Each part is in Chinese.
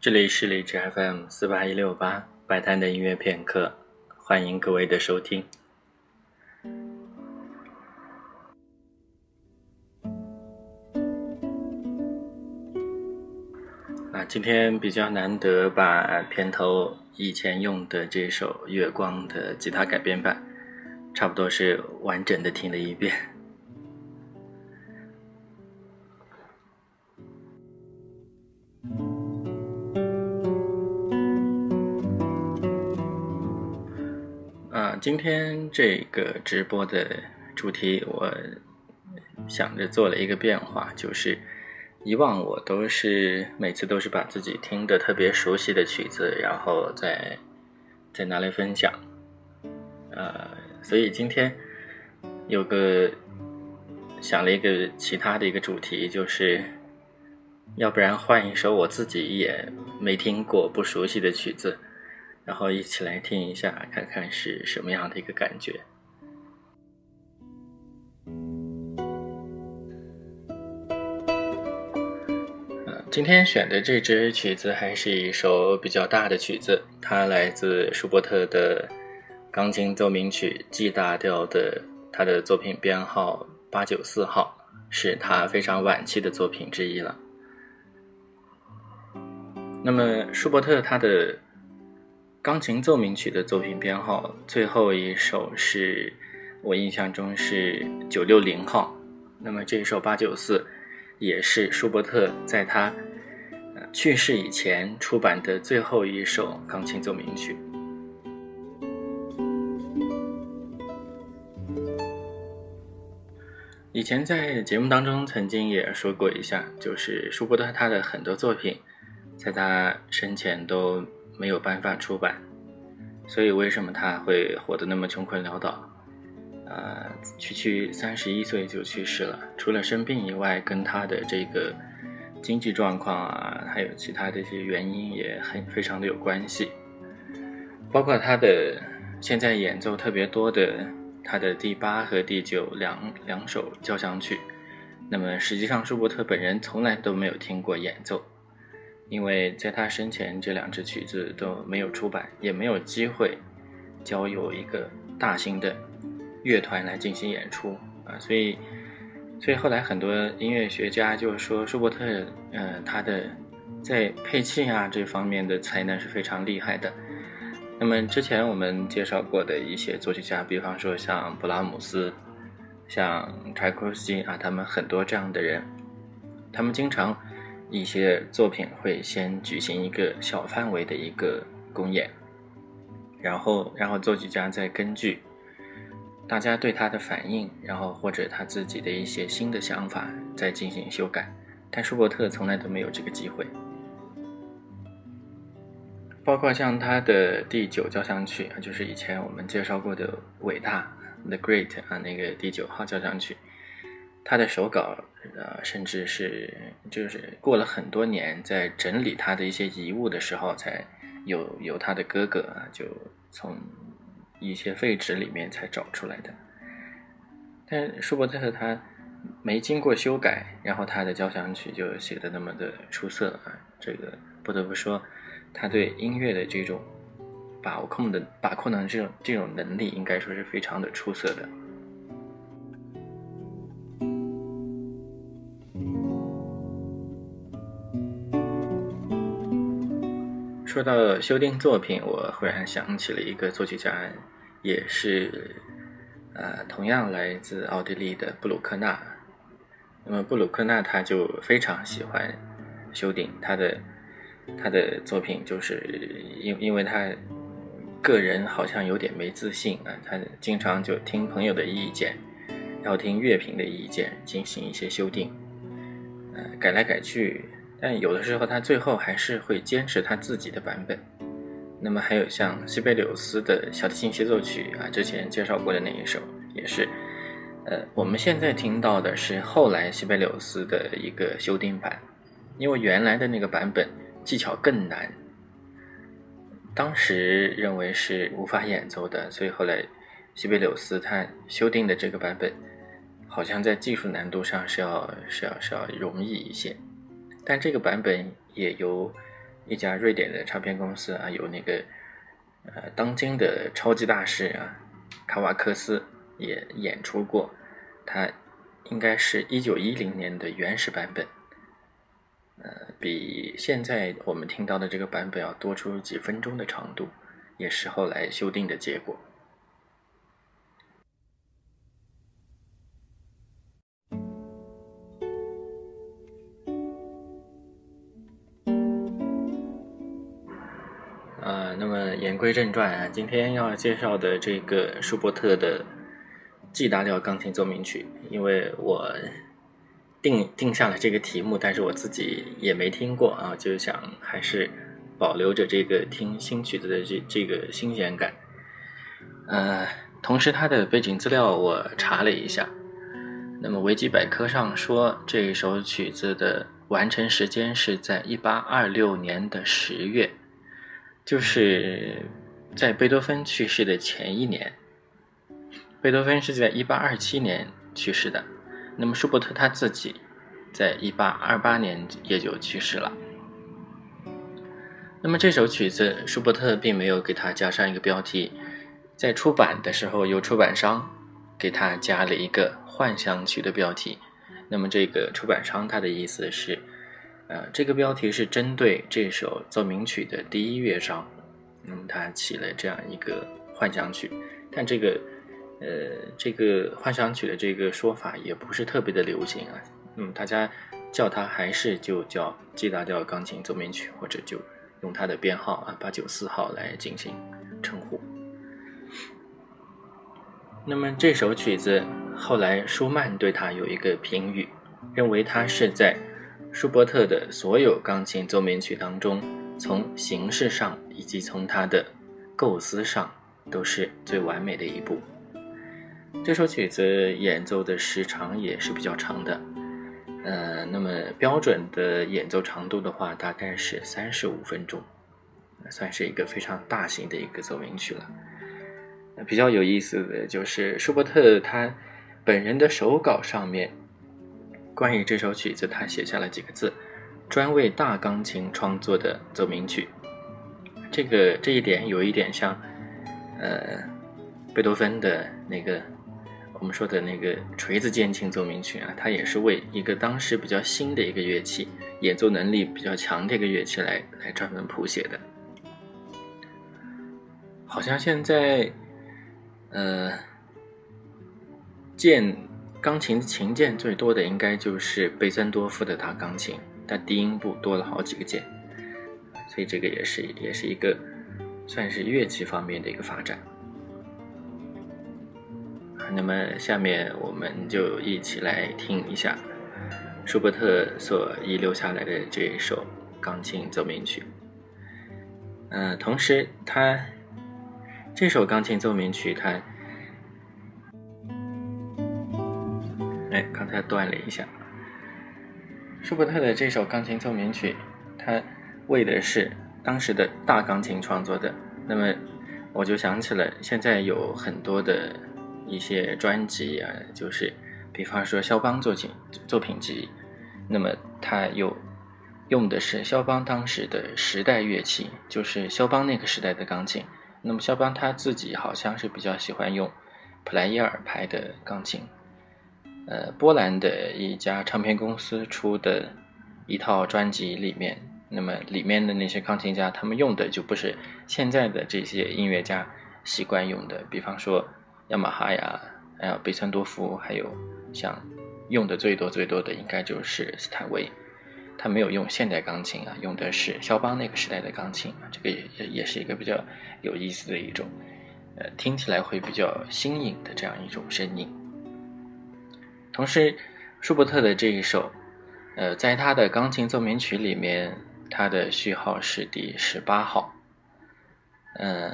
这里是荔枝 FM 四八一六八摆摊的音乐片刻，欢迎各位的收听。啊，今天比较难得把片头以前用的这首《月光》的吉他改编版，差不多是完整的听了一遍。今天这个直播的主题，我想着做了一个变化，就是以往我都是每次都是把自己听的特别熟悉的曲子，然后再再拿来分享。呃，所以今天有个想了一个其他的一个主题，就是要不然换一首我自己也没听过、不熟悉的曲子。然后一起来听一下，看看是什么样的一个感觉。今天选的这支曲子还是一首比较大的曲子，它来自舒伯特的钢琴奏鸣曲 G 大调的，他的作品编号八九四号，是他非常晚期的作品之一了。那么舒伯特他的钢琴奏鸣曲的作品编号最后一首是我印象中是九六零号。那么这一首八九四也是舒伯特在他去世以前出版的最后一首钢琴奏鸣曲。以前在节目当中曾经也说过一下，就是舒伯特他的很多作品，在他生前都没有办法出版，所以为什么他会活得那么穷困潦倒？呃，区区三十一岁就去世了，除了生病以外，跟他的这个经济状况啊，还有其他的一些原因也很非常的有关系，包括他的现在演奏特别多的。他的第八和第九两两首交响曲，那么实际上舒伯特本人从来都没有听过演奏，因为在他生前这两支曲子都没有出版，也没有机会交由一个大型的乐团来进行演出啊，所以，所以后来很多音乐学家就说舒伯特，呃，他的在配器啊这方面的才能是非常厉害的。那么之前我们介绍过的一些作曲家，比方说像布拉姆斯、像柴可夫斯基啊，他们很多这样的人，他们经常一些作品会先举行一个小范围的一个公演，然后然后作曲家再根据大家对他的反应，然后或者他自己的一些新的想法再进行修改，但舒伯特从来都没有这个机会。包括像他的第九交响曲啊，就是以前我们介绍过的伟大 The Great 啊，那个第九号交响曲，他的手稿呃，甚至是就是过了很多年，在整理他的一些遗物的时候，才有有他的哥哥啊，就从一些废纸里面才找出来的。但舒伯特他没经过修改，然后他的交响曲就写的那么的出色啊，这个不得不说。他对音乐的这种把控的把控的这种这种能力，应该说是非常的出色的。说到修订作品，我忽然想起了一个作曲家，也是呃同样来自奥地利的布鲁克纳。那么布鲁克纳他就非常喜欢修订他的。他的作品就是因因为他个人好像有点没自信啊，他经常就听朋友的意见，然后听乐评的意见进行一些修订，呃，改来改去，但有的时候他最后还是会坚持他自己的版本。那么还有像西贝柳斯的小提琴协奏曲啊，之前介绍过的那一首也是，呃，我们现在听到的是后来西贝柳斯的一个修订版，因为原来的那个版本。技巧更难，当时认为是无法演奏的，所以后来西贝柳斯他修订的这个版本，好像在技术难度上是要是要是要容易一些。但这个版本也由一家瑞典的唱片公司啊，有那个呃当今的超级大师啊卡瓦克斯也演出过，他应该是一九一零年的原始版本。呃，比现在我们听到的这个版本要多出几分钟的长度，也是后来修订的结果。那么言归正传啊，今天要介绍的这个舒伯特的 G 大调钢琴奏鸣曲，因为我。定定下了这个题目，但是我自己也没听过啊，就想还是保留着这个听新曲子的这这个新鲜感。呃，同时它的背景资料我查了一下，那么维基百科上说这首曲子的完成时间是在一八二六年的十月，就是在贝多芬去世的前一年。贝多芬是在一八二七年去世的。那么舒伯特他自己，在一八二八年也就去世了。那么这首曲子，舒伯特并没有给他加上一个标题，在出版的时候，由出版商给他加了一个幻想曲的标题。那么这个出版商他的意思是，呃，这个标题是针对这首奏鸣曲的第一乐章，那么它起了这样一个幻想曲，但这个，呃，这个幻想曲的这个说法也不是特别的流行啊，嗯，大家叫它还是就叫 G 大调钢琴奏鸣曲，或者就用它的编号啊八九四号来进行称呼。那么这首曲子后来舒曼对它有一个评语，认为它是在。舒伯特的所有钢琴奏鸣曲当中，从形式上以及从他的构思上，都是最完美的一部。这首曲子演奏的时长也是比较长的，呃，那么标准的演奏长度的话，大概是三十五分钟，算是一个非常大型的一个奏鸣曲了。比较有意思的就是舒伯特他本人的手稿上面。关于这首曲子，他写下了几个字：“专为大钢琴创作的奏鸣曲。”这个这一点有一点像，呃，贝多芬的那个我们说的那个锤子键琴奏鸣曲啊，它也是为一个当时比较新的一个乐器，演奏能力比较强的一个乐器来来专门谱写的。好像现在，呃，键。钢琴琴键最多的应该就是贝森多夫的大钢琴，它低音部多了好几个键，所以这个也是也是一个算是乐器方面的一个发展。那么下面我们就一起来听一下舒伯特所遗留下来的这一首钢琴奏鸣曲。嗯，同时他这首钢琴奏鸣曲它。哎，刚才断了一下。舒伯特的这首钢琴奏鸣曲，他为的是当时的大钢琴创作的。那么，我就想起了现在有很多的一些专辑啊，就是比方说肖邦作品作品集，那么他有用的是肖邦当时的时代乐器，就是肖邦那个时代的钢琴。那么肖邦他自己好像是比较喜欢用普莱耶尔牌的钢琴。呃，波兰的一家唱片公司出的一套专辑里面，那么里面的那些钢琴家，他们用的就不是现在的这些音乐家习惯用的，比方说雅马哈呀，还有贝森多夫，还有像用的最多最多的应该就是斯坦威，他没有用现代钢琴啊，用的是肖邦那个时代的钢琴，这个也也也是一个比较有意思的一种，呃，听起来会比较新颖的这样一种声音。同时，舒伯特的这一首，呃，在他的钢琴奏鸣曲里面，他的序号是第十八号。呃，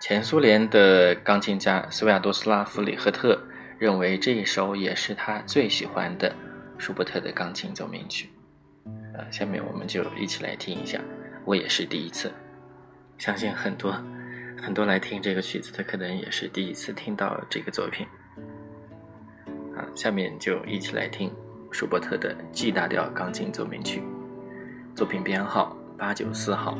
前苏联的钢琴家斯维亚多斯拉夫里赫特认为这一首也是他最喜欢的舒伯特的钢琴奏鸣曲。呃，下面我们就一起来听一下。我也是第一次，相信很多很多来听这个曲子的可能也是第一次听到这个作品。下面就一起来听舒伯特的 G 大调钢琴奏鸣曲，作品编号八九四号。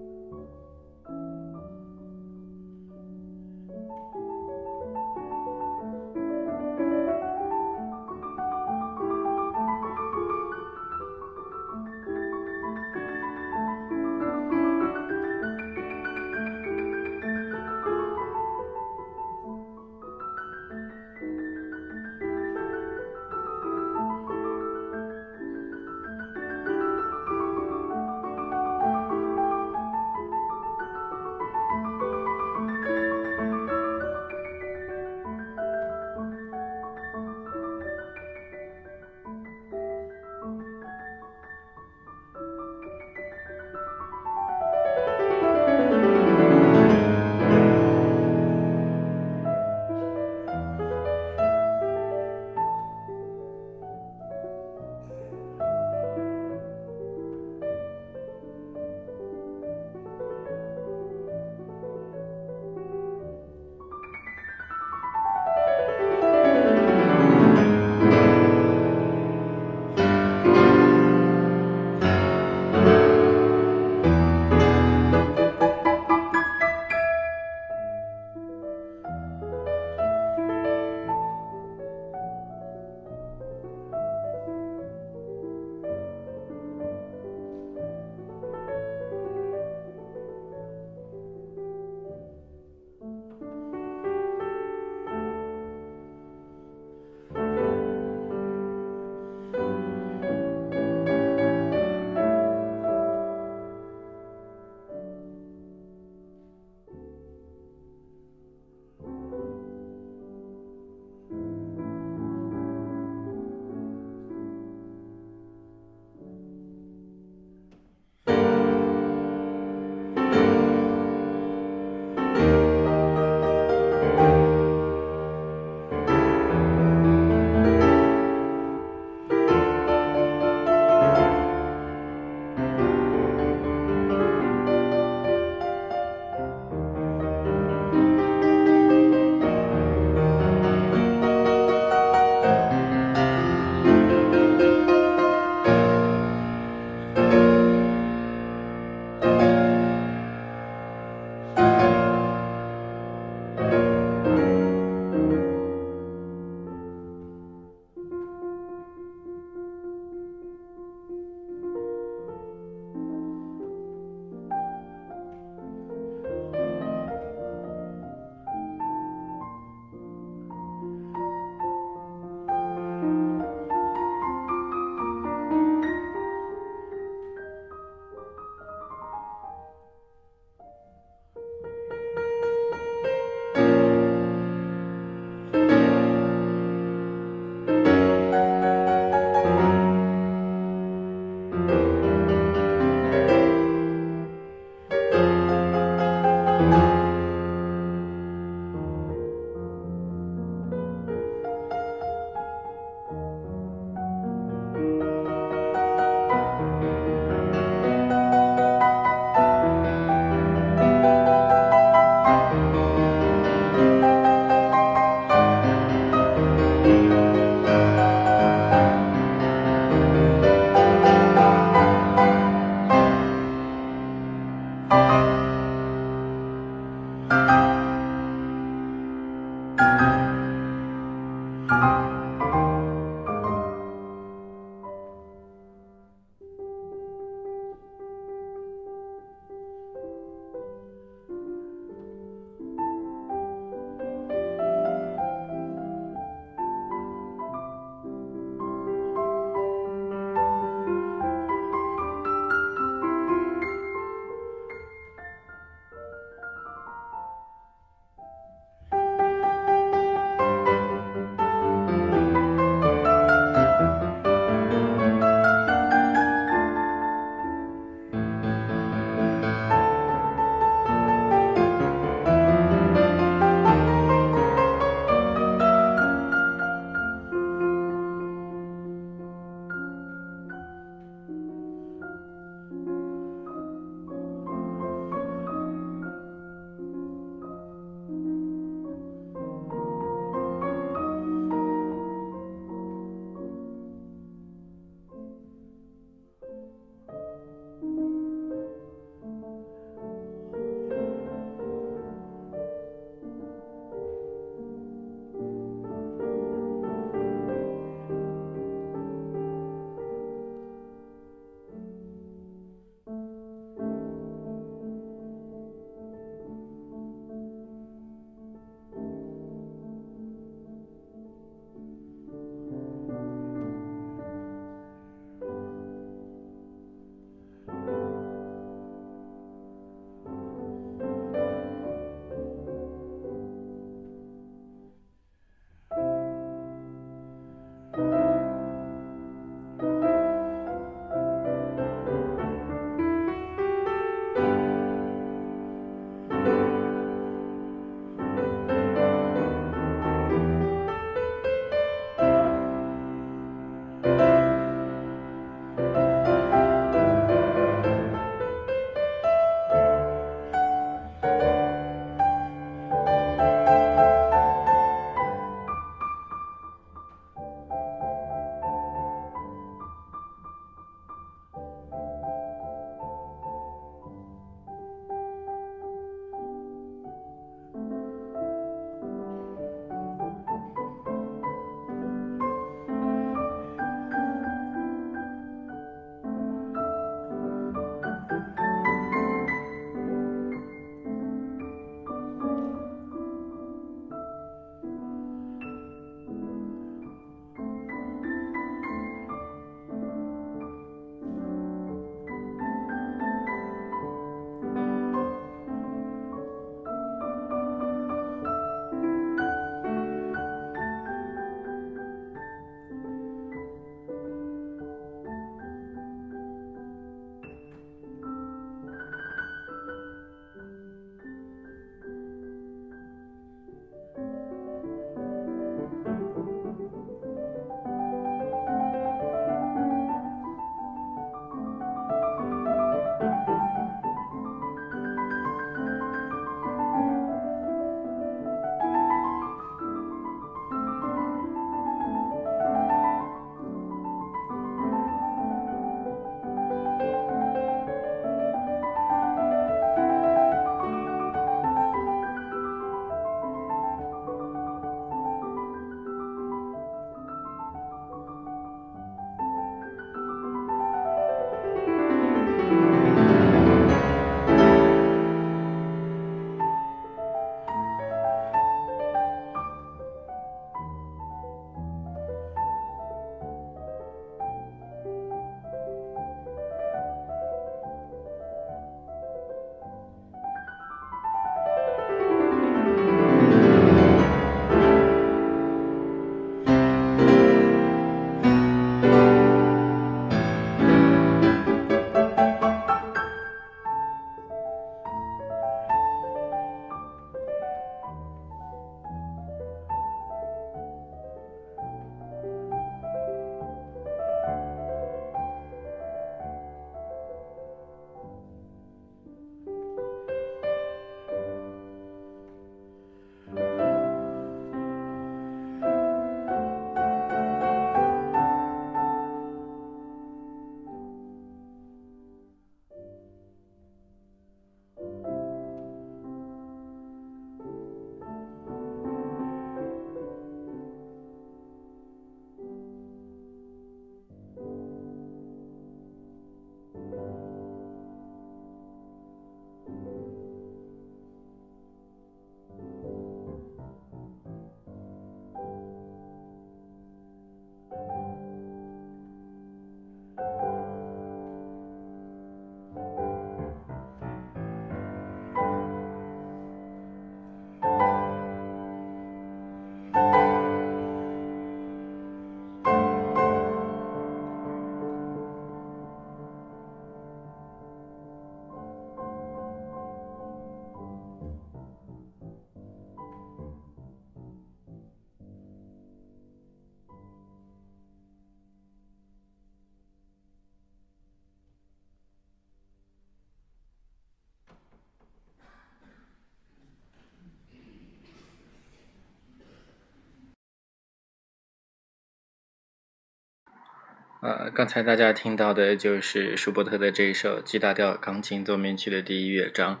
呃，刚才大家听到的就是舒伯特的这一首 G 大调钢琴奏鸣曲的第一乐章，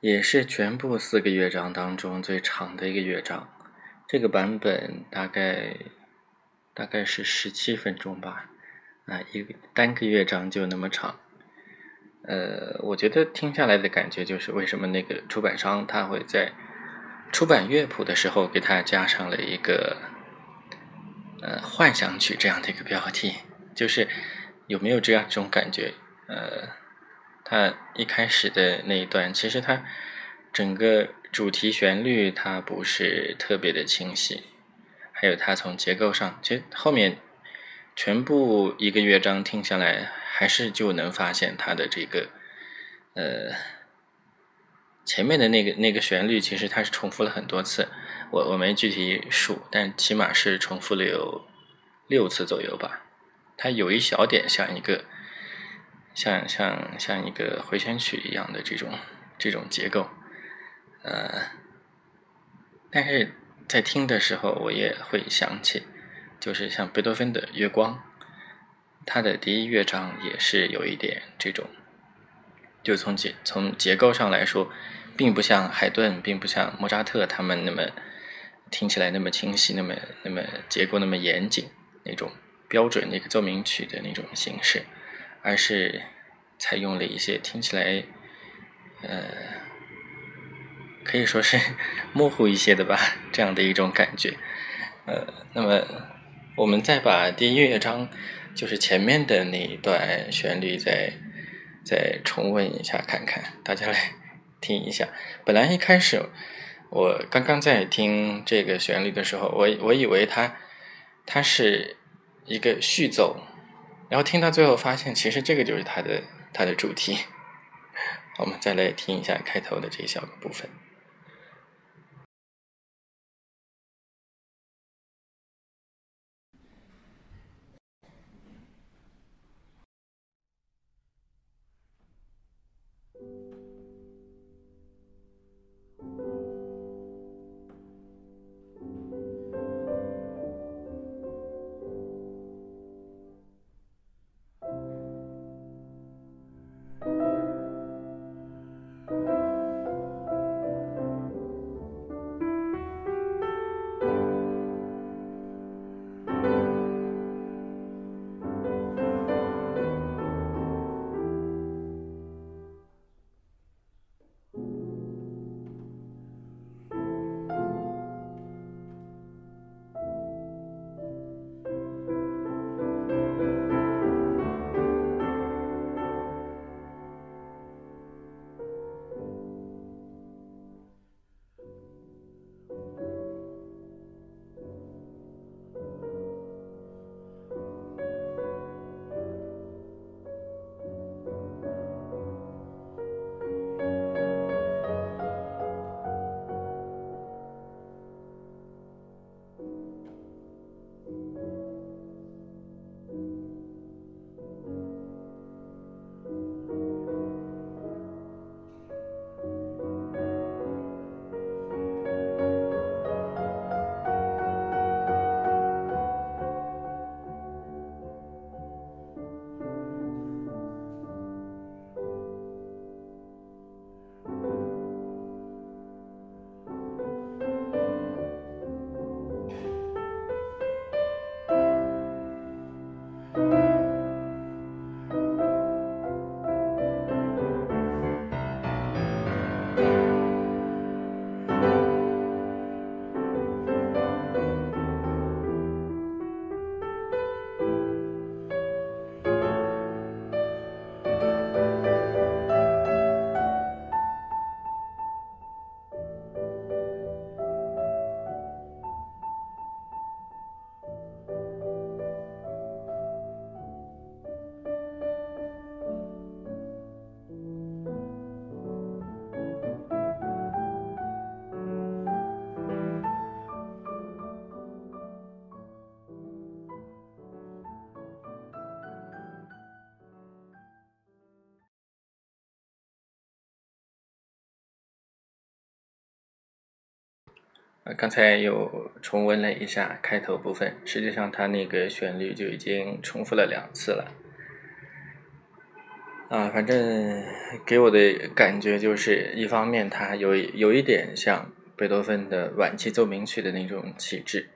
也是全部四个乐章当中最长的一个乐章。这个版本大概大概是十七分钟吧，啊，一个单个乐章就那么长。呃，我觉得听下来的感觉就是，为什么那个出版商他会在出版乐谱的时候给他加上了一个呃幻想曲这样的一个标题。就是有没有这样一种感觉？呃，它一开始的那一段，其实它整个主题旋律它不是特别的清晰，还有它从结构上，其实后面全部一个乐章听下来，还是就能发现它的这个呃前面的那个那个旋律，其实它是重复了很多次，我我没具体数，但起码是重复了有六次左右吧。它有一小点像一个，像像像一个回旋曲一样的这种这种结构，呃，但是在听的时候，我也会想起，就是像贝多芬的《月光》，它的第一乐章也是有一点这种，就从结从结构上来说，并不像海顿，并不像莫扎特他们那么听起来那么清晰，那么那么结构那么严谨那种。标准的一个奏鸣曲的那种形式，而是采用了一些听起来，呃，可以说是模糊一些的吧，这样的一种感觉。呃，那么我们再把第一乐章，就是前面的那一段旋律再再重温一下，看看大家来听一下。本来一开始我刚刚在听这个旋律的时候，我我以为它它是。一个序奏，然后听到最后发现，其实这个就是它的它的主题。我们再来听一下开头的这一小部分。刚才又重温了一下开头部分，实际上它那个旋律就已经重复了两次了。啊，反正给我的感觉就是，一方面它有有一点像贝多芬的晚期奏鸣曲的那种气质，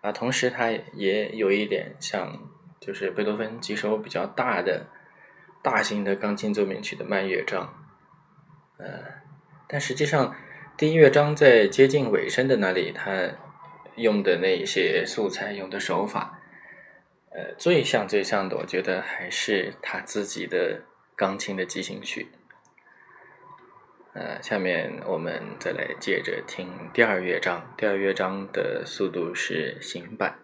啊，同时它也有一点像，就是贝多芬几首比较大的、大型的钢琴奏鸣曲的慢乐章，呃，但实际上第一乐章在接近尾声的那里，他用的那些素材、用的手法，呃，最像最像的，我觉得还是他自己的。钢琴的即兴曲，呃，下面我们再来接着听第二乐章。第二乐章的速度是行板。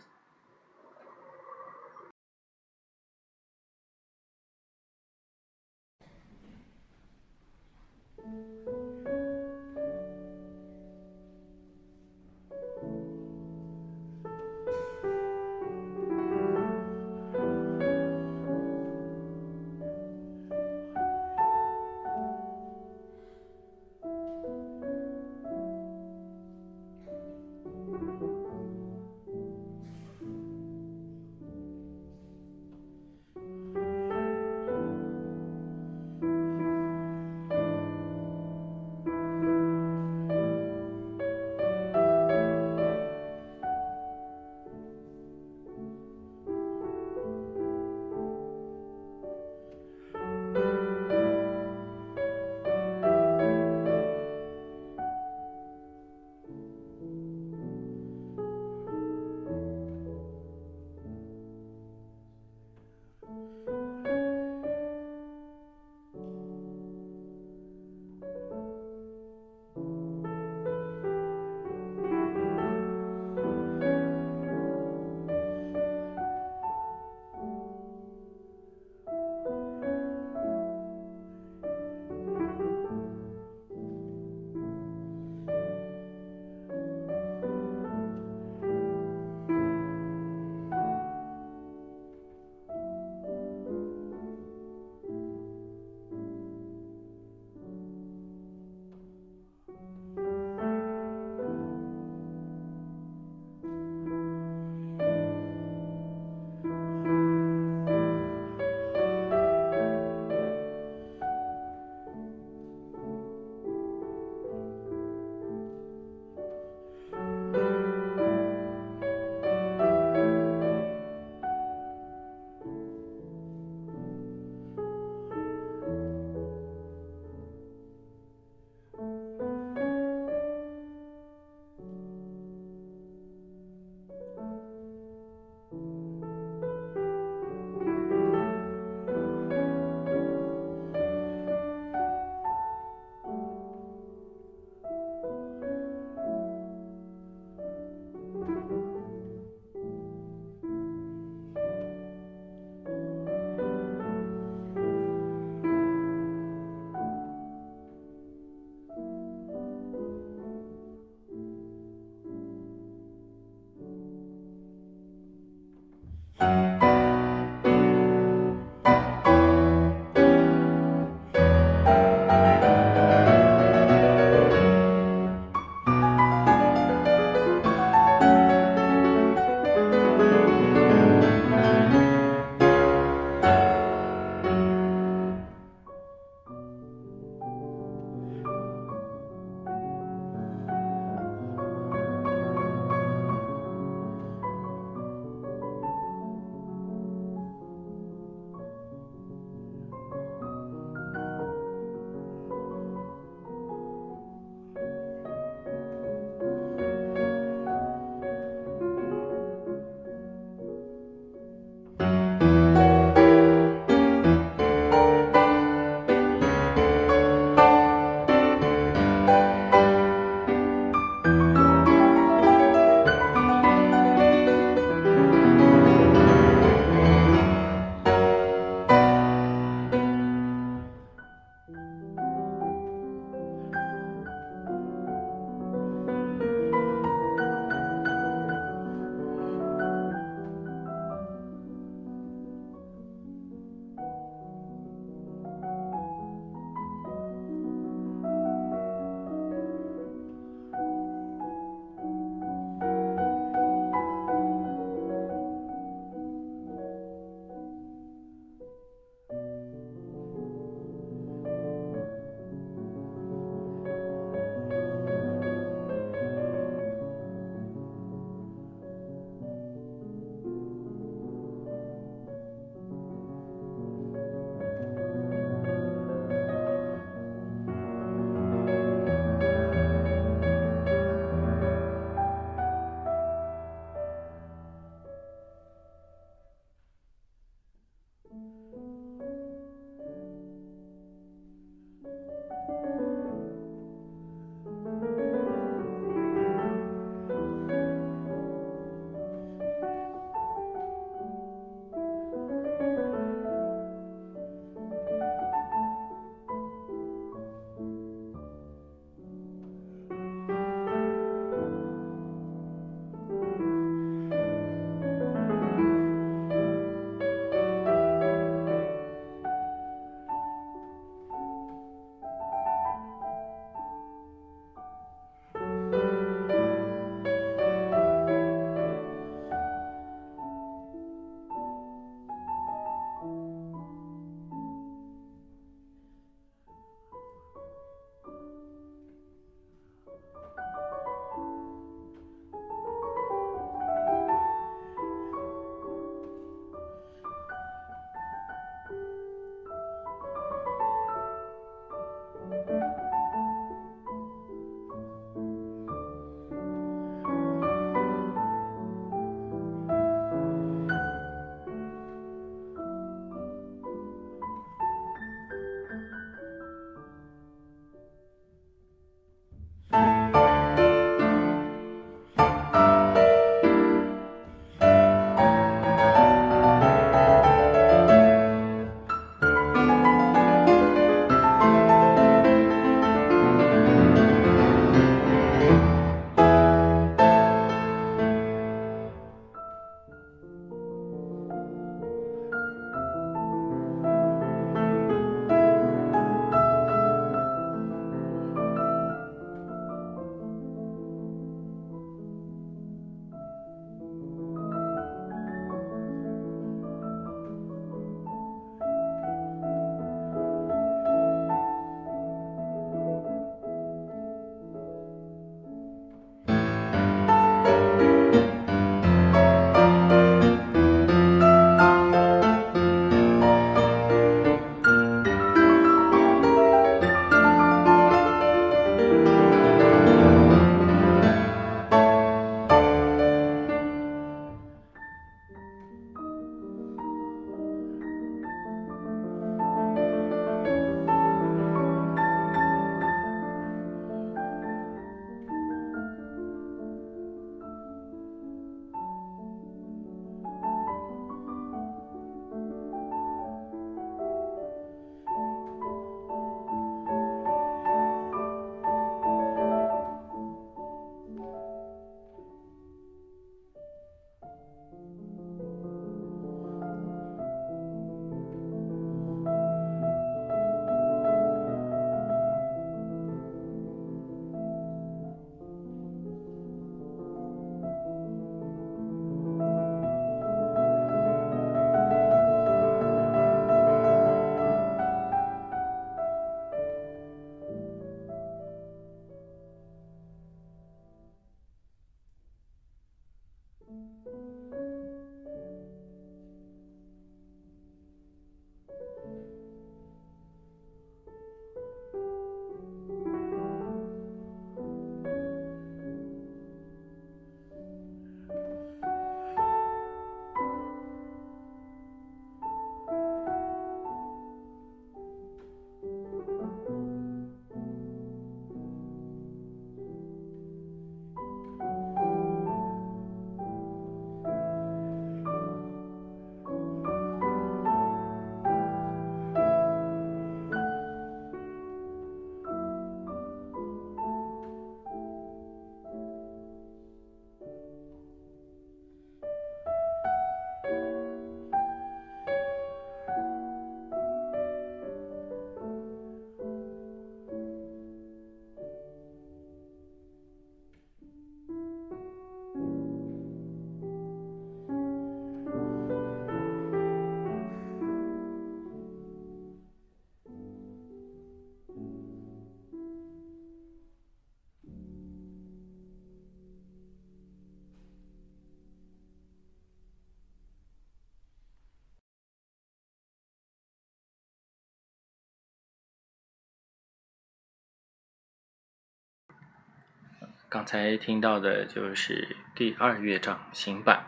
刚才听到的就是第二乐章行板。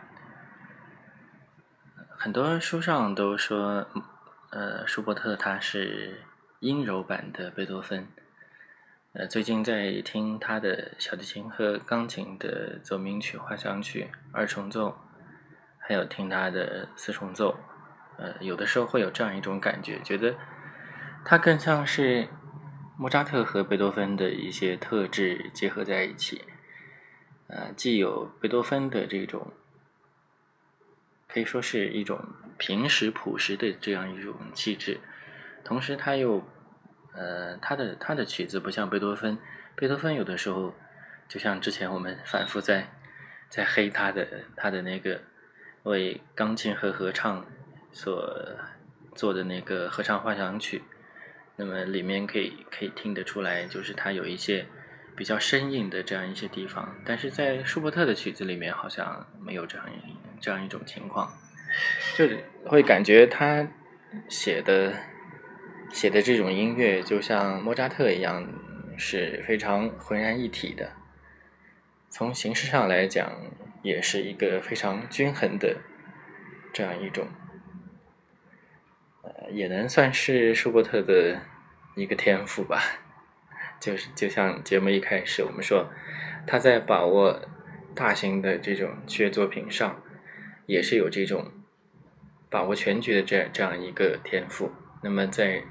很多书上都说，呃，舒伯特他是阴柔版的贝多芬。呃，最近在听他的小提琴和钢琴的奏鸣曲、幻想曲、二重奏，还有听他的四重奏，呃，有的时候会有这样一种感觉，觉得他更像是莫扎特和贝多芬的一些特质结合在一起。呃，既有贝多芬的这种，可以说是一种平实朴实的这样一种气质，同时他又。呃，他的他的曲子不像贝多芬，贝多芬有的时候，就像之前我们反复在在黑他的他的那个为钢琴和合唱所做的那个合唱幻想曲，那么里面可以可以听得出来，就是他有一些比较生硬的这样一些地方，但是在舒伯特的曲子里面好像没有这样这样一种情况，就会感觉他写的。写的这种音乐就像莫扎特一样，是非常浑然一体的。从形式上来讲，也是一个非常均衡的这样一种，呃，也能算是舒伯特的一个天赋吧。就是就像节目一开始我们说，他在把握大型的这种曲乐作品上，也是有这种把握全局的这这样一个天赋。那么在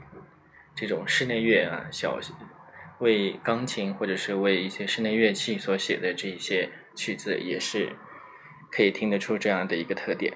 这种室内乐啊，小为钢琴或者是为一些室内乐器所写的这些曲子，也是可以听得出这样的一个特点。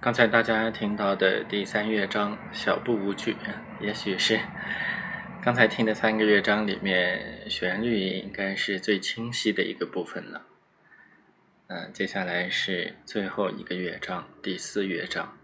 刚才大家听到的第三乐章小步舞曲，也许是刚才听的三个乐章里面旋律应该是最清晰的一个部分了。嗯，接下来是最后一个乐章，第四乐章。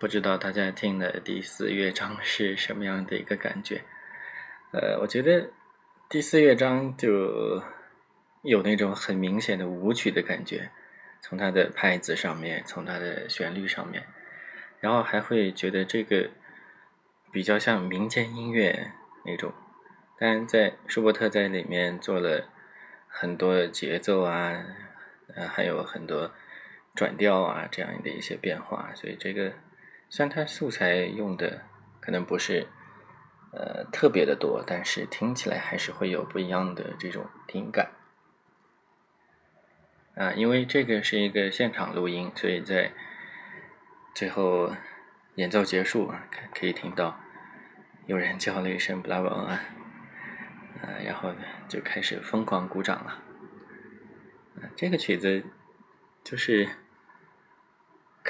不知道大家听的第四乐章是什么样的一个感觉？呃，我觉得第四乐章就有那种很明显的舞曲的感觉，从它的拍子上面，从它的旋律上面，然后还会觉得这个比较像民间音乐那种。但在舒伯特在里面做了很多节奏啊，呃，还有很多转调啊这样的一些变化，所以这个虽然它素材用的可能不是。呃，特别的多，但是听起来还是会有不一样的这种听感。啊，因为这个是一个现场录音，所以在最后演奏结束啊，可可以听到有人叫了一声“布拉翁”啊，啊，然后就开始疯狂鼓掌了。这个曲子就是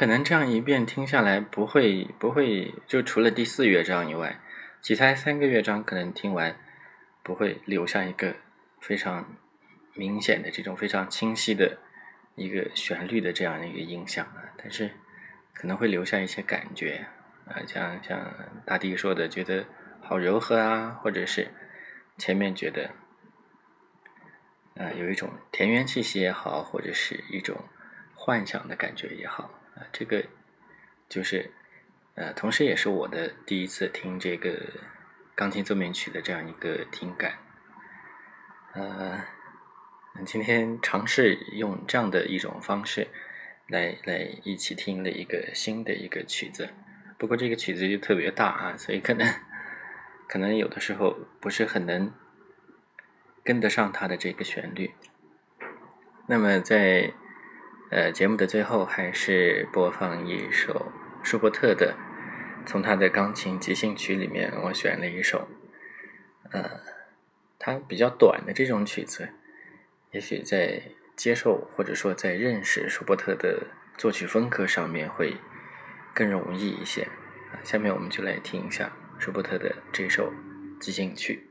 可能这样一遍听下来不会不会，就除了第四乐章以外。其他三个乐章可能听完不会留下一个非常明显的这种非常清晰的一个旋律的这样一个印象啊，但是可能会留下一些感觉啊，像像大地说的，觉得好柔和啊，或者是前面觉得啊有一种田园气息也好，或者是一种幻想的感觉也好，这个就是。呃，同时也是我的第一次听这个钢琴奏鸣曲的这样一个听感。呃，今天尝试用这样的一种方式来来一起听的一个新的一个曲子。不过这个曲子就特别大啊，所以可能可能有的时候不是很能跟得上它的这个旋律。那么在呃节目的最后，还是播放一首。舒伯特的，从他的钢琴即兴曲里面，我选了一首，呃，它比较短的这种曲子，也许在接受或者说在认识舒伯特的作曲风格上面会更容易一些。下面我们就来听一下舒伯特的这首即兴曲。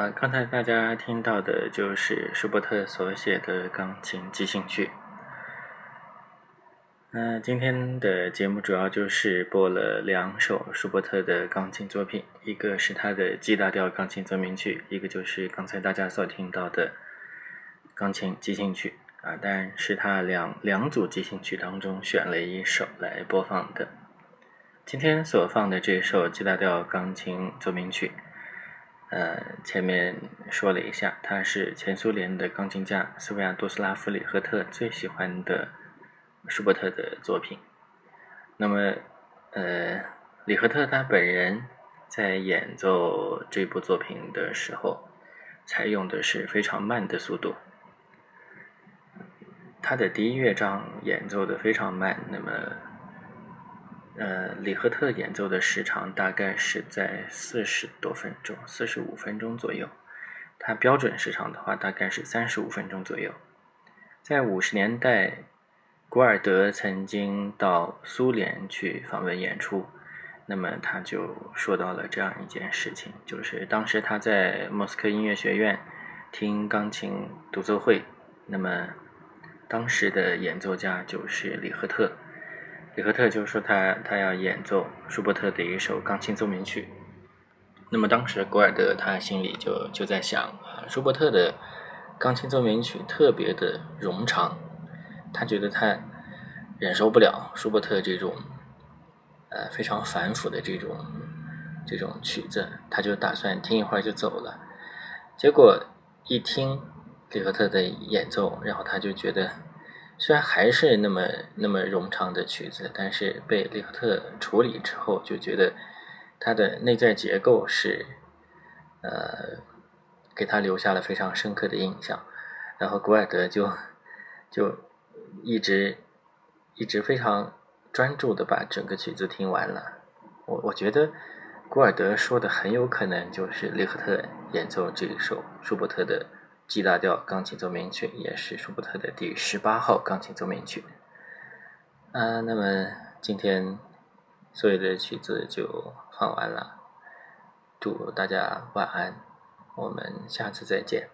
啊，刚才大家听到的就是舒伯特所写的钢琴即兴曲。那今天的节目主要就是播了两首舒伯特的钢琴作品，一个是他的 G 大调钢琴奏鸣曲，一个就是刚才大家所听到的钢琴即兴曲啊，当然是他两两组即兴曲当中选了一首来播放的。今天所放的这首 G 大调钢琴奏鸣曲。呃，前面说了一下，他是前苏联的钢琴家斯维亚多斯拉夫里赫特最喜欢的舒伯特的作品。那么，呃，里赫特他本人在演奏这部作品的时候，采用的是非常慢的速度。他的第一乐章演奏的非常慢，那么。呃，李赫特演奏的时长大概是在四十多分钟，四十五分钟左右。他标准时长的话，大概是三十五分钟左右。在五十年代，古尔德曾经到苏联去访问演出，那么他就说到了这样一件事情，就是当时他在莫斯科音乐学院听钢琴独奏会，那么当时的演奏家就是李赫特。里赫特就说他他要演奏舒伯特的一首钢琴奏鸣曲，那么当时古尔德他心里就就在想，舒伯特的钢琴奏鸣曲特别的冗长，他觉得他忍受不了舒伯特这种呃非常繁复的这种这种曲子，他就打算听一会儿就走了。结果一听里赫特的演奏，然后他就觉得。虽然还是那么那么冗长的曲子，但是被利赫特处理之后，就觉得它的内在结构是，呃，给他留下了非常深刻的印象。然后古尔德就就一直一直非常专注的把整个曲子听完了。我我觉得古尔德说的很有可能就是利赫特演奏这一首舒伯特的。G 大调钢琴奏鸣曲也是舒伯特的第十八号钢琴奏鸣曲。啊，那么今天所有的曲子就放完了，祝大家晚安，我们下次再见。